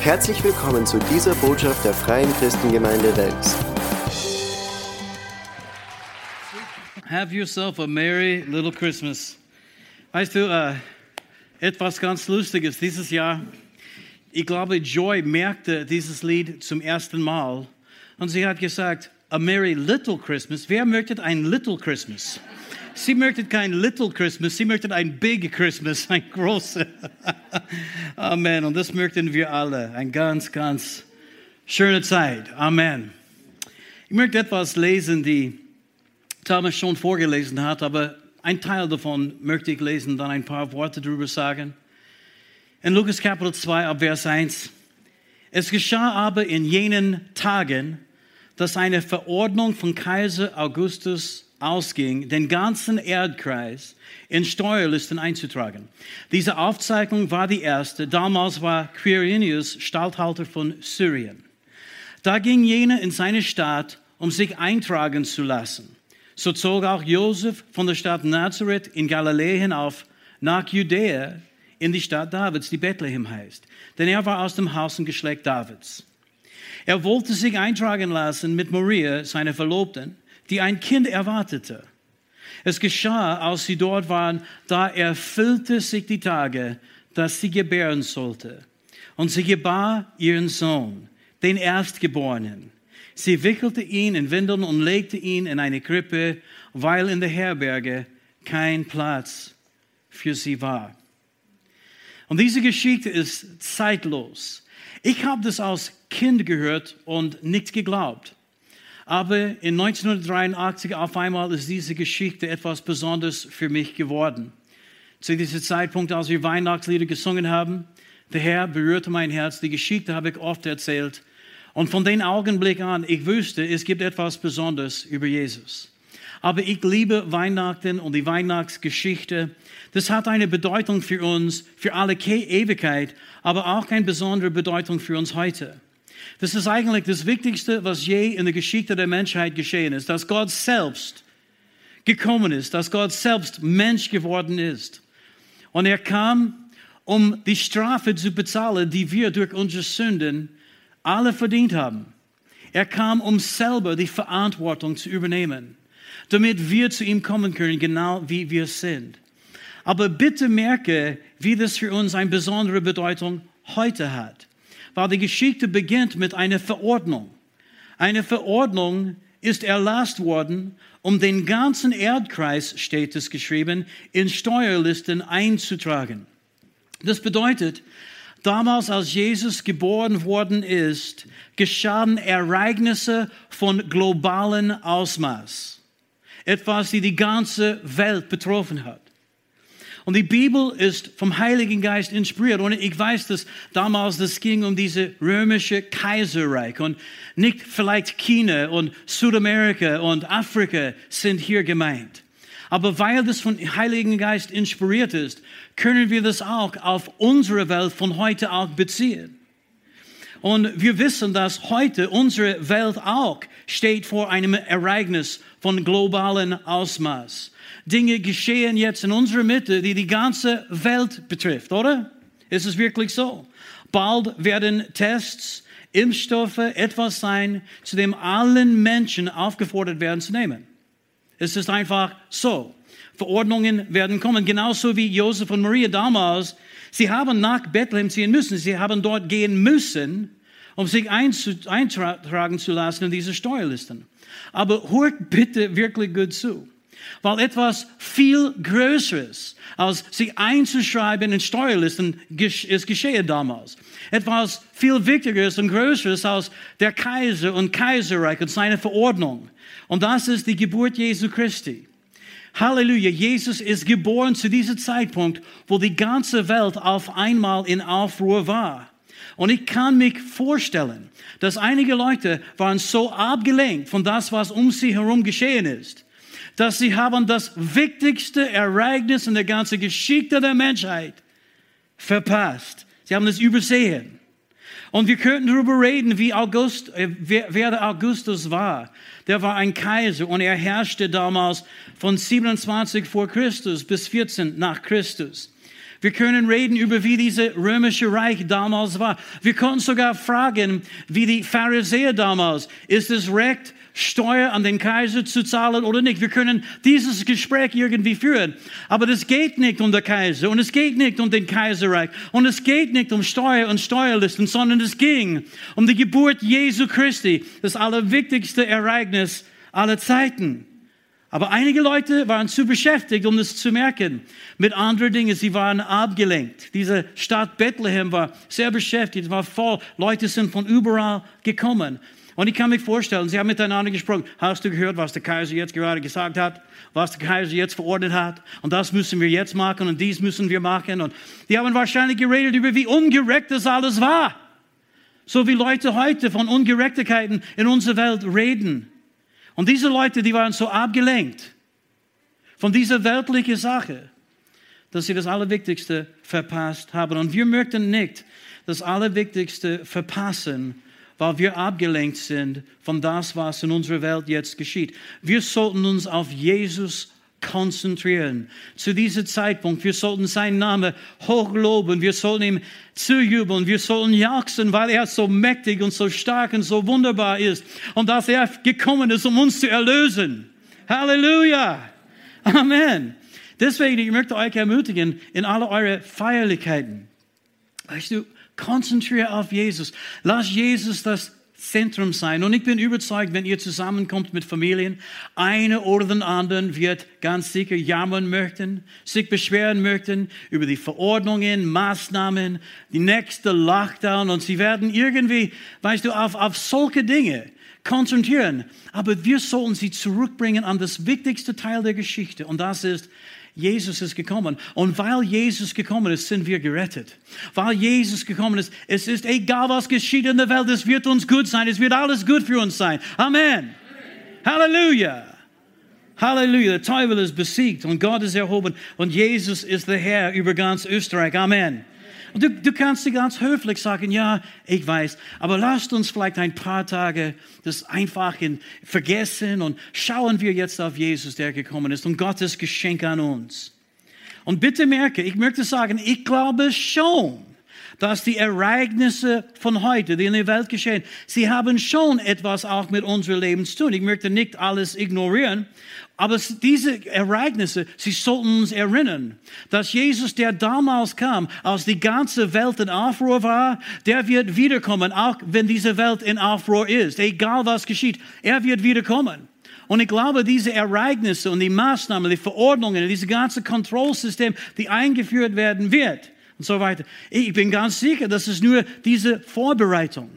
Herzlich willkommen zu dieser Botschaft der Freien Christengemeinde Wels. Have yourself a merry little Christmas. Weißt du, äh, etwas ganz Lustiges dieses Jahr. Ich glaube, Joy merkte dieses Lied zum ersten Mal und sie hat gesagt, a merry little Christmas. Wer möchte ein little Christmas? Sie möchte kein Little Christmas, sie möchte ein Big Christmas, ein großes. Amen. Und das möchten wir alle. Eine ganz, ganz schöne Zeit. Amen. Ich möchte etwas lesen, die Thomas schon vorgelesen hat, aber ein Teil davon möchte ich lesen, dann ein paar Worte darüber sagen. In Lukas Kapitel 2 ab Vers 1. Es geschah aber in jenen Tagen, dass eine Verordnung von Kaiser Augustus ausging, den ganzen Erdkreis in Steuerlisten einzutragen. Diese Aufzeichnung war die erste. Damals war Quirinius Statthalter von Syrien. Da ging jener in seine Stadt, um sich eintragen zu lassen. So zog auch Josef von der Stadt Nazareth in Galiläa hinauf nach Judäa in die Stadt Davids, die Bethlehem heißt. Denn er war aus dem Haus und Geschlecht Davids. Er wollte sich eintragen lassen mit Maria, seiner Verlobten, die ein Kind erwartete. Es geschah, als sie dort waren, da erfüllte sich die Tage, dass sie gebären sollte. Und sie gebar ihren Sohn, den Erstgeborenen. Sie wickelte ihn in Windeln und legte ihn in eine Krippe, weil in der Herberge kein Platz für sie war. Und diese Geschichte ist zeitlos. Ich habe das als Kind gehört und nicht geglaubt. Aber in 1983 auf einmal ist diese Geschichte etwas Besonderes für mich geworden. Zu diesem Zeitpunkt, als wir Weihnachtslieder gesungen haben, der Herr berührte mein Herz. Die Geschichte habe ich oft erzählt. Und von dem Augenblick an, ich wusste, es gibt etwas Besonderes über Jesus. Aber ich liebe Weihnachten und die Weihnachtsgeschichte. Das hat eine Bedeutung für uns, für alle Ewigkeit, aber auch eine besondere Bedeutung für uns heute. Das ist eigentlich das Wichtigste, was je in der Geschichte der Menschheit geschehen ist, dass Gott selbst gekommen ist, dass Gott selbst Mensch geworden ist. Und er kam, um die Strafe zu bezahlen, die wir durch unsere Sünden alle verdient haben. Er kam, um selber die Verantwortung zu übernehmen, damit wir zu ihm kommen können, genau wie wir sind. Aber bitte merke, wie das für uns eine besondere Bedeutung heute hat weil die Geschichte beginnt mit einer Verordnung. Eine Verordnung ist erlasst worden, um den ganzen Erdkreis, steht es geschrieben, in Steuerlisten einzutragen. Das bedeutet, damals als Jesus geboren worden ist, geschahen Ereignisse von globalen Ausmaß. Etwas, die die ganze Welt betroffen hat. Und die Bibel ist vom Heiligen Geist inspiriert. Und ich weiß, dass damals das ging um diese römische Kaiserreich und nicht vielleicht China und Südamerika und Afrika sind hier gemeint. Aber weil das vom Heiligen Geist inspiriert ist, können wir das auch auf unsere Welt von heute auch beziehen. Und wir wissen, dass heute unsere Welt auch steht vor einem Ereignis von globalen Ausmaß. Dinge geschehen jetzt in unserer Mitte, die die ganze Welt betrifft, oder? Ist es wirklich so? Bald werden Tests, Impfstoffe etwas sein, zu dem allen Menschen aufgefordert werden zu nehmen. Es ist einfach so. Verordnungen werden kommen, genauso wie Josef und Maria damals. Sie haben nach Bethlehem ziehen müssen. Sie haben dort gehen müssen, um sich eintragen zu lassen in diese Steuerlisten. Aber hört bitte wirklich gut zu. Weil etwas viel Größeres als sich einzuschreiben in Steuerlisten ist geschehen damals. Etwas viel Wichtigeres und Größeres als der Kaiser und Kaiserreich und seine Verordnung. Und das ist die Geburt Jesu Christi. Halleluja, Jesus ist geboren zu diesem Zeitpunkt, wo die ganze Welt auf einmal in Aufruhr war. Und ich kann mich vorstellen, dass einige Leute waren so abgelenkt von das, was um sie herum geschehen ist, dass sie haben das wichtigste Ereignis in der ganzen Geschichte der Menschheit verpasst. Sie haben es übersehen. Und wir könnten darüber reden, wie August, äh, wer, der Augustus war. Der war ein Kaiser und er herrschte damals von 27 vor Christus bis 14 nach Christus. Wir können reden über, wie diese römische Reich damals war. Wir können sogar fragen, wie die Pharisäer damals, ist es recht, Steuer an den Kaiser zu zahlen oder nicht? Wir können dieses Gespräch irgendwie führen. Aber das geht nicht um den Kaiser und es geht nicht um den Kaiserreich und es geht nicht um Steuer und Steuerlisten, sondern es ging um die Geburt Jesu Christi, das allerwichtigste Ereignis aller Zeiten. Aber einige Leute waren zu beschäftigt, um das zu merken, mit anderen Dingen. Sie waren abgelenkt. Diese Stadt Bethlehem war sehr beschäftigt, war voll. Leute sind von überall gekommen. Und ich kann mir vorstellen, sie haben miteinander gesprochen. Hast du gehört, was der Kaiser jetzt gerade gesagt hat? Was der Kaiser jetzt verordnet hat? Und das müssen wir jetzt machen und dies müssen wir machen. Und die haben wahrscheinlich geredet über, wie ungerecht das alles war. So wie Leute heute von Ungerechtigkeiten in unserer Welt reden. Und diese Leute, die waren so abgelenkt von dieser weltlichen Sache, dass sie das Allerwichtigste verpasst haben. Und wir möchten nicht das Allerwichtigste verpassen, weil wir abgelenkt sind von das, was in unserer Welt jetzt geschieht. Wir sollten uns auf Jesus konzentrieren. Zu diesem Zeitpunkt, wir sollten seinen Namen hochloben, wir sollten ihm zujubeln, wir sollten jauchzen, weil er so mächtig und so stark und so wunderbar ist und dass er gekommen ist, um uns zu erlösen. Halleluja! Amen! Deswegen, ich möchte euch ermutigen, in alle eure Feierlichkeiten, weißt du, konzentriere auf Jesus. Lass Jesus das Zentrum sein. Und ich bin überzeugt, wenn ihr zusammenkommt mit Familien, einer oder den anderen wird ganz sicher jammern möchten, sich beschweren möchten über die Verordnungen, Maßnahmen, die nächste Lockdown und sie werden irgendwie, weißt du, auf, auf solche Dinge konzentrieren. Aber wir sollten sie zurückbringen an das wichtigste Teil der Geschichte und das ist, Jesus ist gekommen. Und weil Jesus gekommen ist, sind wir gerettet. Weil Jesus gekommen ist, es ist egal, was geschieht in der Welt, es wird uns gut sein. Es wird alles gut für uns sein. Amen. Halleluja. Halleluja. Der Teufel ist besiegt und Gott ist erhoben und Jesus ist der Herr über ganz Österreich. Amen. Du, du kannst dir ganz höflich sagen, ja, ich weiß, aber lasst uns vielleicht ein paar Tage das einfach in vergessen und schauen wir jetzt auf Jesus, der gekommen ist und Gottes Geschenk an uns. Und bitte merke, ich möchte sagen, ich glaube schon, dass die Ereignisse von heute, die in der Welt geschehen, sie haben schon etwas auch mit unserem Leben zu tun. Ich möchte nicht alles ignorieren, aber diese Ereignisse, sie sollten uns erinnern, dass Jesus, der damals kam, als die ganze Welt in Aufruhr war, der wird wiederkommen, auch wenn diese Welt in Aufruhr ist. Egal was geschieht, er wird wiederkommen. Und ich glaube, diese Ereignisse und die Maßnahmen, die Verordnungen, dieses ganze Kontrollsystem, die eingeführt werden wird, und so weiter. Ich bin ganz sicher, das ist nur diese Vorbereitung.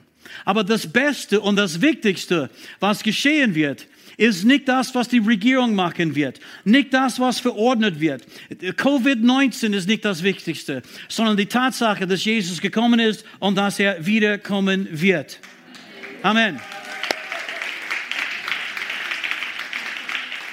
Aber das Beste und das Wichtigste, was geschehen wird, ist nicht das, was die Regierung machen wird, nicht das, was verordnet wird. Covid-19 ist nicht das Wichtigste, sondern die Tatsache, dass Jesus gekommen ist und dass er wiederkommen wird. Amen.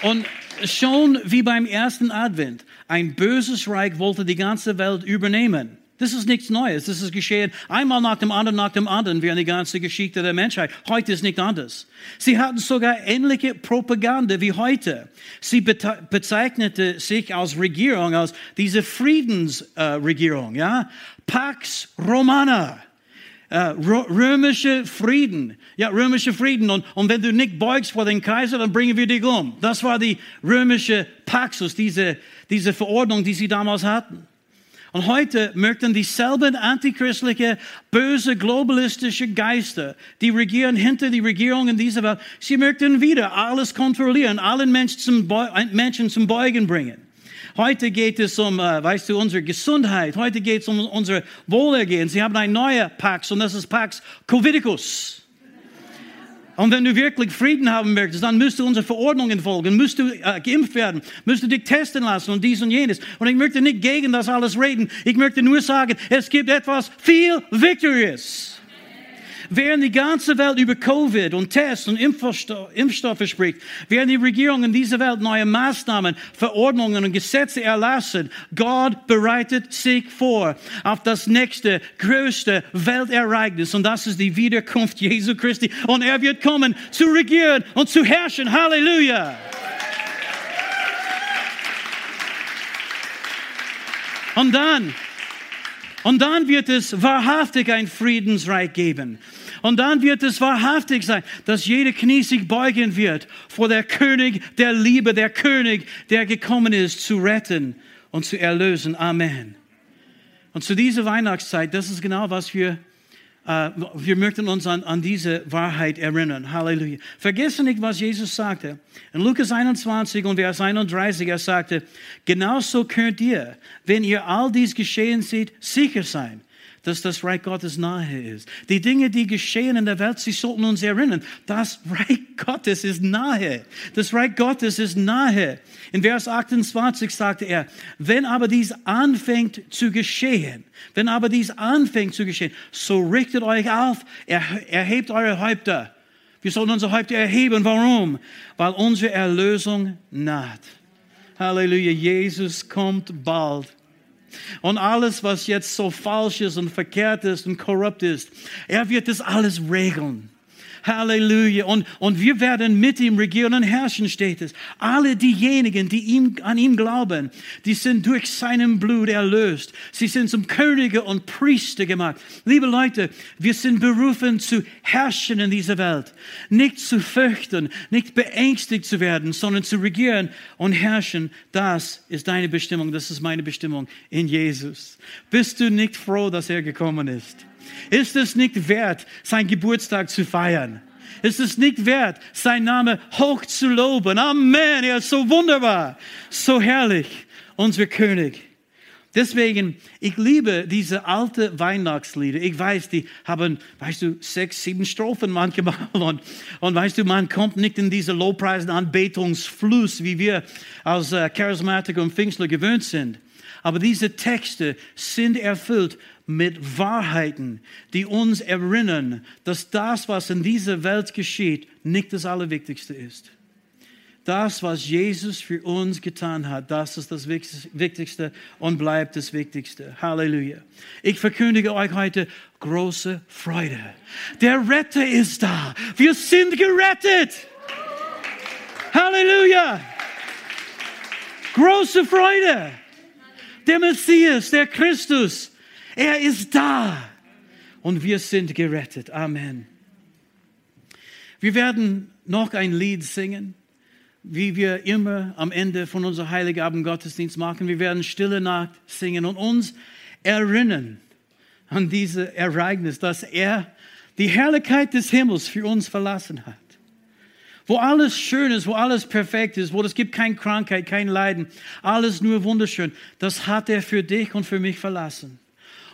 Und schon wie beim ersten Advent ein böses Reich wollte die ganze Welt übernehmen. Das ist nichts Neues. Das ist geschehen einmal nach dem anderen, nach dem anderen, während die ganze Geschichte der Menschheit. Heute ist nicht anders. Sie hatten sogar ähnliche Propaganda wie heute. Sie bezeichnete sich als Regierung, als diese Friedensregierung, äh, ja. Pax Romana. Äh, römische Frieden. Ja, römische Frieden. Und, und wenn du nicht beugst vor den Kaiser, dann bringen wir dich um. Das war die römische Paxus, diese, diese Verordnung, die sie damals hatten. Und heute möchten dieselben antichristliche, böse, globalistische Geister, die regieren hinter die Regierung in dieser Welt, sie möchten wieder alles kontrollieren, allen Menschen zum, Menschen zum Beugen bringen. Heute geht es um, äh, weißt du, unsere Gesundheit. Heute geht es um unser Wohlergehen. Sie haben ein neuer Pax und das ist Pax Covidicus. Und wenn du wirklich Frieden haben möchtest, dann müsst du unsere Verordnungen folgen, müsst du äh, geimpft werden, müsst du dich testen lassen und dies und jenes. Und ich möchte nicht gegen das alles reden. Ich möchte nur sagen, es gibt etwas viel Wichtigeres. Während die ganze Welt über Covid und Tests und Impfstoffe spricht, während die Regierung in dieser Welt neue Maßnahmen, Verordnungen und Gesetze erlassen, Gott bereitet sich vor auf das nächste größte Weltereignis und das ist die Wiederkunft Jesu Christi und er wird kommen zu regieren und zu herrschen. Halleluja! Und dann, und dann wird es wahrhaftig ein Friedensreich geben. Und dann wird es wahrhaftig sein, dass jede Knie sich beugen wird vor der König der Liebe, der König, der gekommen ist, zu retten und zu erlösen. Amen. Und zu dieser Weihnachtszeit, das ist genau, was wir wir möchten uns an, an, diese Wahrheit erinnern. Halleluja. Vergessen nicht, was Jesus sagte. In Lukas 21 und Vers 31, er sagte, genauso könnt ihr, wenn ihr all dies geschehen seht, sicher sein, dass das Reich Gottes nahe ist. Die Dinge, die geschehen in der Welt, sie sollten uns erinnern, das Reich Gottes ist nahe. Das Reich Gottes ist nahe. In Vers 28 sagte er, wenn aber dies anfängt zu geschehen, wenn aber dies anfängt zu geschehen, so richtet euch auf, erhebt eure Häupter. Wir sollen unsere Häupter erheben. Warum? Weil unsere Erlösung naht. Halleluja, Jesus kommt bald. Und alles, was jetzt so falsch ist und verkehrt ist und korrupt ist, er wird das alles regeln. Halleluja. Und, und wir werden mit ihm regieren und herrschen, steht es. Alle diejenigen, die ihm, an ihm glauben, die sind durch seinem Blut erlöst. Sie sind zum Könige und Priester gemacht. Liebe Leute, wir sind berufen zu herrschen in dieser Welt. Nicht zu fürchten, nicht beängstigt zu werden, sondern zu regieren und herrschen. Das ist deine Bestimmung. Das ist meine Bestimmung in Jesus. Bist du nicht froh, dass er gekommen ist? Ist es nicht wert, seinen Geburtstag zu feiern? Ist es nicht wert, sein Name hoch zu loben? Amen, er ist so wunderbar, so herrlich, unser König. Deswegen, ich liebe diese alte Weihnachtslieder. Ich weiß, die haben, weißt du, sechs, sieben Strophen manchmal. Und, und weißt du, man kommt nicht in diese Lobpreisen Anbetungsfluss, wie wir als äh, Charismatiker und Pfingstler gewöhnt sind. Aber diese Texte sind erfüllt mit Wahrheiten, die uns erinnern, dass das, was in dieser Welt geschieht, nicht das Allerwichtigste ist. Das, was Jesus für uns getan hat, das ist das Wichtigste und bleibt das Wichtigste. Halleluja. Ich verkündige euch heute große Freude. Der Retter ist da. Wir sind gerettet. Halleluja. Große Freude. Der Messias, der Christus, er ist da und wir sind gerettet. Amen. Wir werden noch ein Lied singen, wie wir immer am Ende von unserem Heiligabend Gottesdienst machen. Wir werden Stille Nacht singen und uns erinnern an dieses Ereignis, dass er die Herrlichkeit des Himmels für uns verlassen hat. Wo alles schön ist, wo alles perfekt ist, wo es gibt keine Krankheit, kein Leiden, alles nur wunderschön, das hat er für dich und für mich verlassen.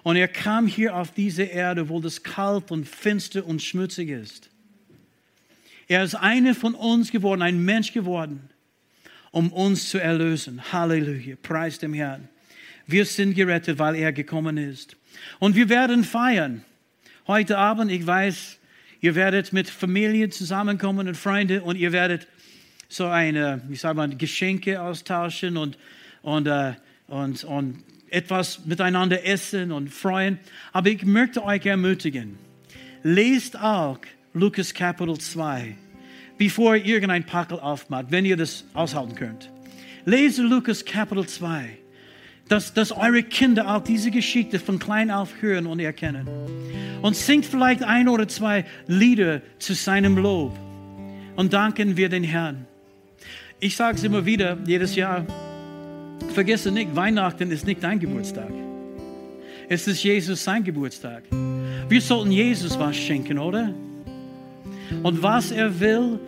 Und er kam hier auf diese Erde, wo das kalt und finster und schmutzig ist. Er ist einer von uns geworden, ein Mensch geworden, um uns zu erlösen. Halleluja, preis dem Herrn. Wir sind gerettet, weil er gekommen ist. Und wir werden feiern. Heute Abend, ich weiß, ihr werdet mit Familie zusammenkommen und Freunde und ihr werdet so eine, wie sagt man, Geschenke austauschen und, und, uh, und, und etwas miteinander essen und freuen. Aber ich möchte euch ermutigen, lest auch Lukas Kapitel 2, bevor irgendein Packel aufmacht, wenn ihr das aushalten könnt. Lese Lukas Kapitel 2, dass, dass eure Kinder auch diese Geschichte von klein auf hören und erkennen. Und singt vielleicht ein oder zwei Lieder zu seinem Lob. Und danken wir den Herrn. Ich sage es immer wieder, jedes Jahr, Vergesse nicht, Weihnachten ist nicht dein Geburtstag. Es ist Jesus sein Geburtstag. Wir sollten Jesus was schenken, oder? Und was er will,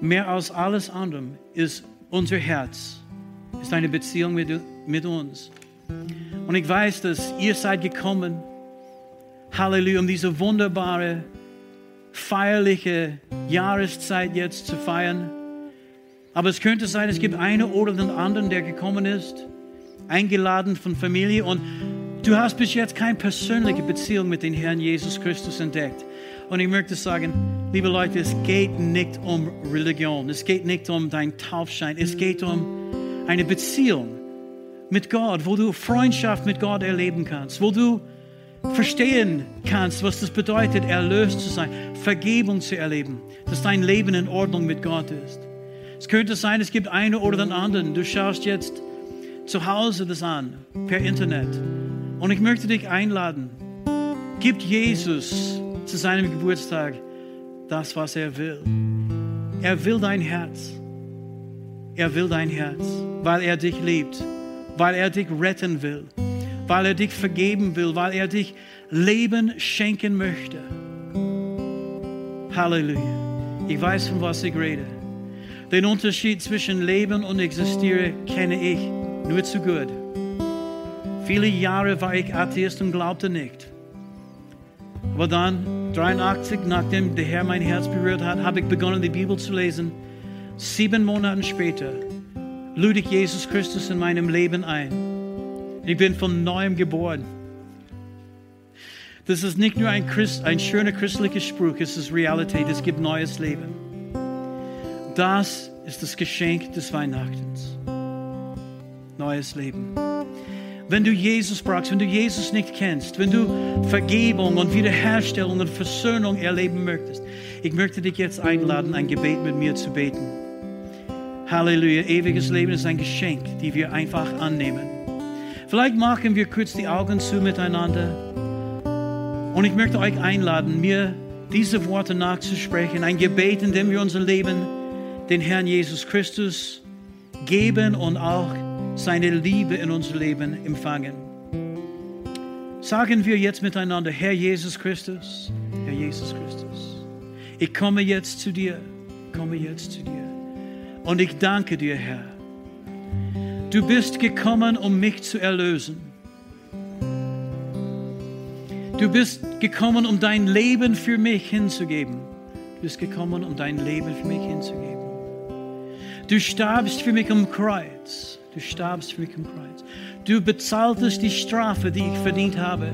mehr als alles andere, ist unser Herz, ist eine Beziehung mit, mit uns. Und ich weiß, dass ihr seid gekommen, Halleluja, um diese wunderbare, feierliche Jahreszeit jetzt zu feiern. Aber es könnte sein, es gibt einen oder den anderen, der gekommen ist eingeladen von Familie und du hast bis jetzt keine persönliche Beziehung mit dem Herrn Jesus Christus entdeckt. Und ich möchte sagen, liebe Leute, es geht nicht um Religion, es geht nicht um dein Taufschein, es geht um eine Beziehung mit Gott, wo du Freundschaft mit Gott erleben kannst, wo du verstehen kannst, was das bedeutet, erlöst zu sein, Vergebung zu erleben, dass dein Leben in Ordnung mit Gott ist. Es könnte sein, es gibt einen oder den anderen. Du schaust jetzt zu Hause das an, per Internet. Und ich möchte dich einladen, gib Jesus zu seinem Geburtstag das, was er will. Er will dein Herz. Er will dein Herz, weil er dich liebt, weil er dich retten will, weil er dich vergeben will, weil er dich Leben schenken möchte. Halleluja. Ich weiß, von was ich rede. Den Unterschied zwischen Leben und Existieren kenne ich nur zu gut. Viele Jahre war ich Atheist und glaubte nicht. Aber dann, 83, nachdem der Herr mein Herz berührt hat, habe ich begonnen, die Bibel zu lesen. Sieben Monate später lud ich Jesus Christus in meinem Leben ein. Ich bin von neuem geboren. Das ist nicht nur ein, Christ, ein schöner christlicher Spruch, es ist Realität, es gibt neues Leben. Das ist das Geschenk des Weihnachtens. Neues Leben. Wenn du Jesus brauchst, wenn du Jesus nicht kennst, wenn du Vergebung und Wiederherstellung und Versöhnung erleben möchtest, ich möchte dich jetzt einladen, ein Gebet mit mir zu beten. Halleluja, ewiges Leben ist ein Geschenk, die wir einfach annehmen. Vielleicht machen wir kurz die Augen zu miteinander. Und ich möchte euch einladen, mir diese Worte nachzusprechen. Ein Gebet, in dem wir unser Leben den Herrn Jesus Christus geben und auch seine Liebe in unser Leben empfangen. Sagen wir jetzt miteinander, Herr Jesus Christus, Herr Jesus Christus, ich komme jetzt zu dir, komme jetzt zu dir. Und ich danke dir, Herr. Du bist gekommen, um mich zu erlösen. Du bist gekommen, um dein Leben für mich hinzugeben. Du bist gekommen, um dein Leben für mich hinzugeben. Du starbst für mich am Kreuz. Du starbst für mich am Kreuz. Du bezahltest die Strafe, die ich verdient habe.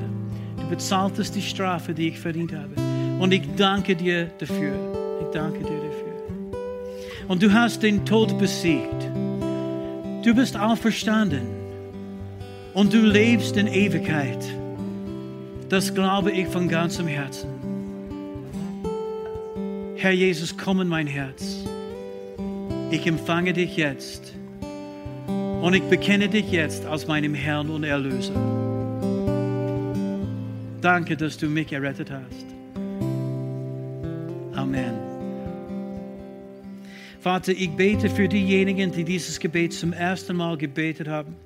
Du bezahltest die Strafe, die ich verdient habe. Und ich danke dir dafür. Ich danke dir. Und du hast den Tod besiegt. Du bist auferstanden. Und du lebst in Ewigkeit. Das glaube ich von ganzem Herzen. Herr Jesus, komm in mein Herz. Ich empfange dich jetzt und ich bekenne dich jetzt als meinem Herrn und Erlöser. Danke, dass du mich errettet hast. Amen. Vater, ich bete für diejenigen, die dieses Gebet zum ersten Mal gebetet haben,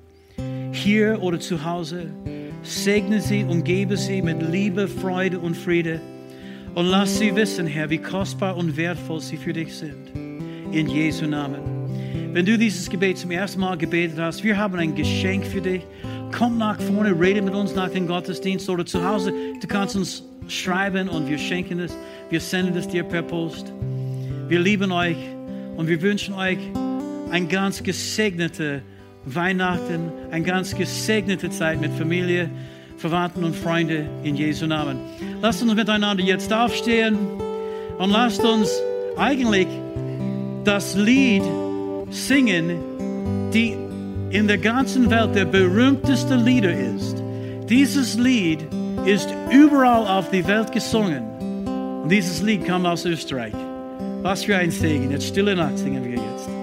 hier oder zu Hause. Segne sie und gebe sie mit Liebe, Freude und Friede. Und lass sie wissen, Herr, wie kostbar und wertvoll sie für dich sind. In Jesu Namen. Wenn du dieses Gebet zum ersten Mal gebetet hast, wir haben ein Geschenk für dich. Komm nach vorne, rede mit uns nach dem Gottesdienst oder zu Hause. Du kannst uns schreiben und wir schenken es. Wir senden es dir per Post. Wir lieben euch und wir wünschen euch ein ganz gesegnetes Weihnachten, eine ganz gesegnete Zeit mit Familie, Verwandten und Freunden in Jesu Namen. Lasst uns miteinander jetzt aufstehen und lasst uns eigentlich das Lied singen, die in der ganzen Welt der berühmteste Lieder ist. Dieses Lied ist überall auf der Welt gesungen. Und dieses Lied kam aus Österreich. Was für ein Segen. Jetzt stille Nacht singen wir jetzt.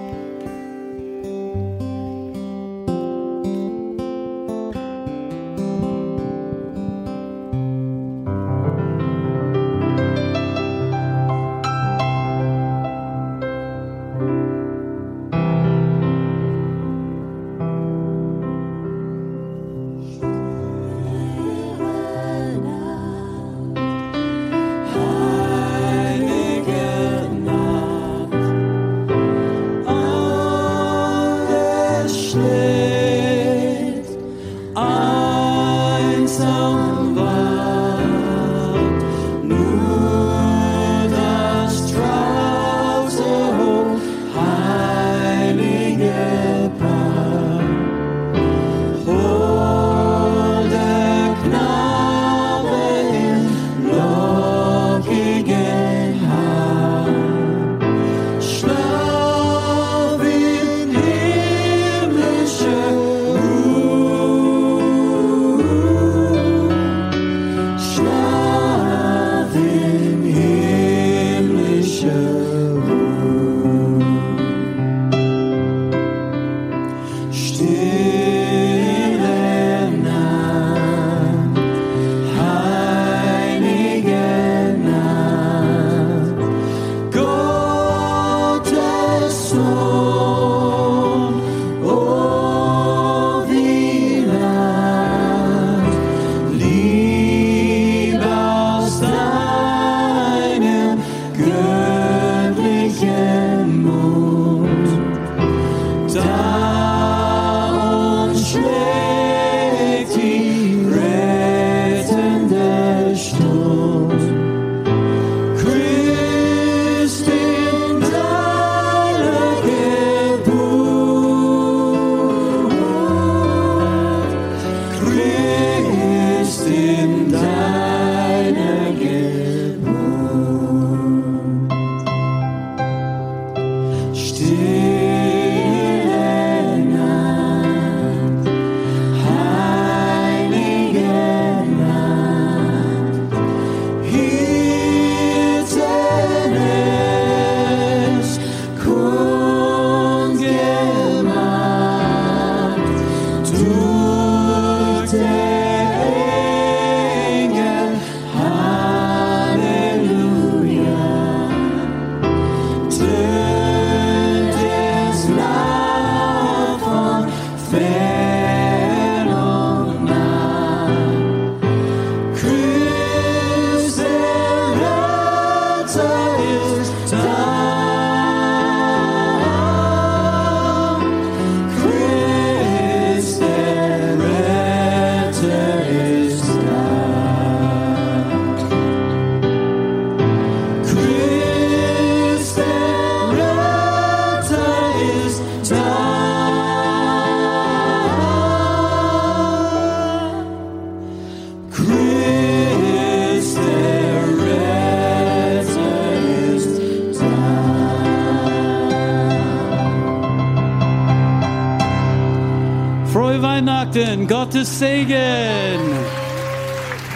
Gottes Segen.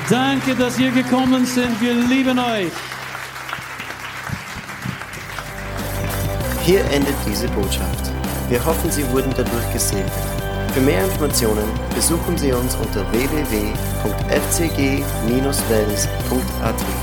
Danke, dass ihr gekommen sind. Wir lieben euch. Hier endet diese Botschaft. Wir hoffen, Sie wurden dadurch gesegnet. Für mehr Informationen besuchen Sie uns unter www.fcg-wells.at.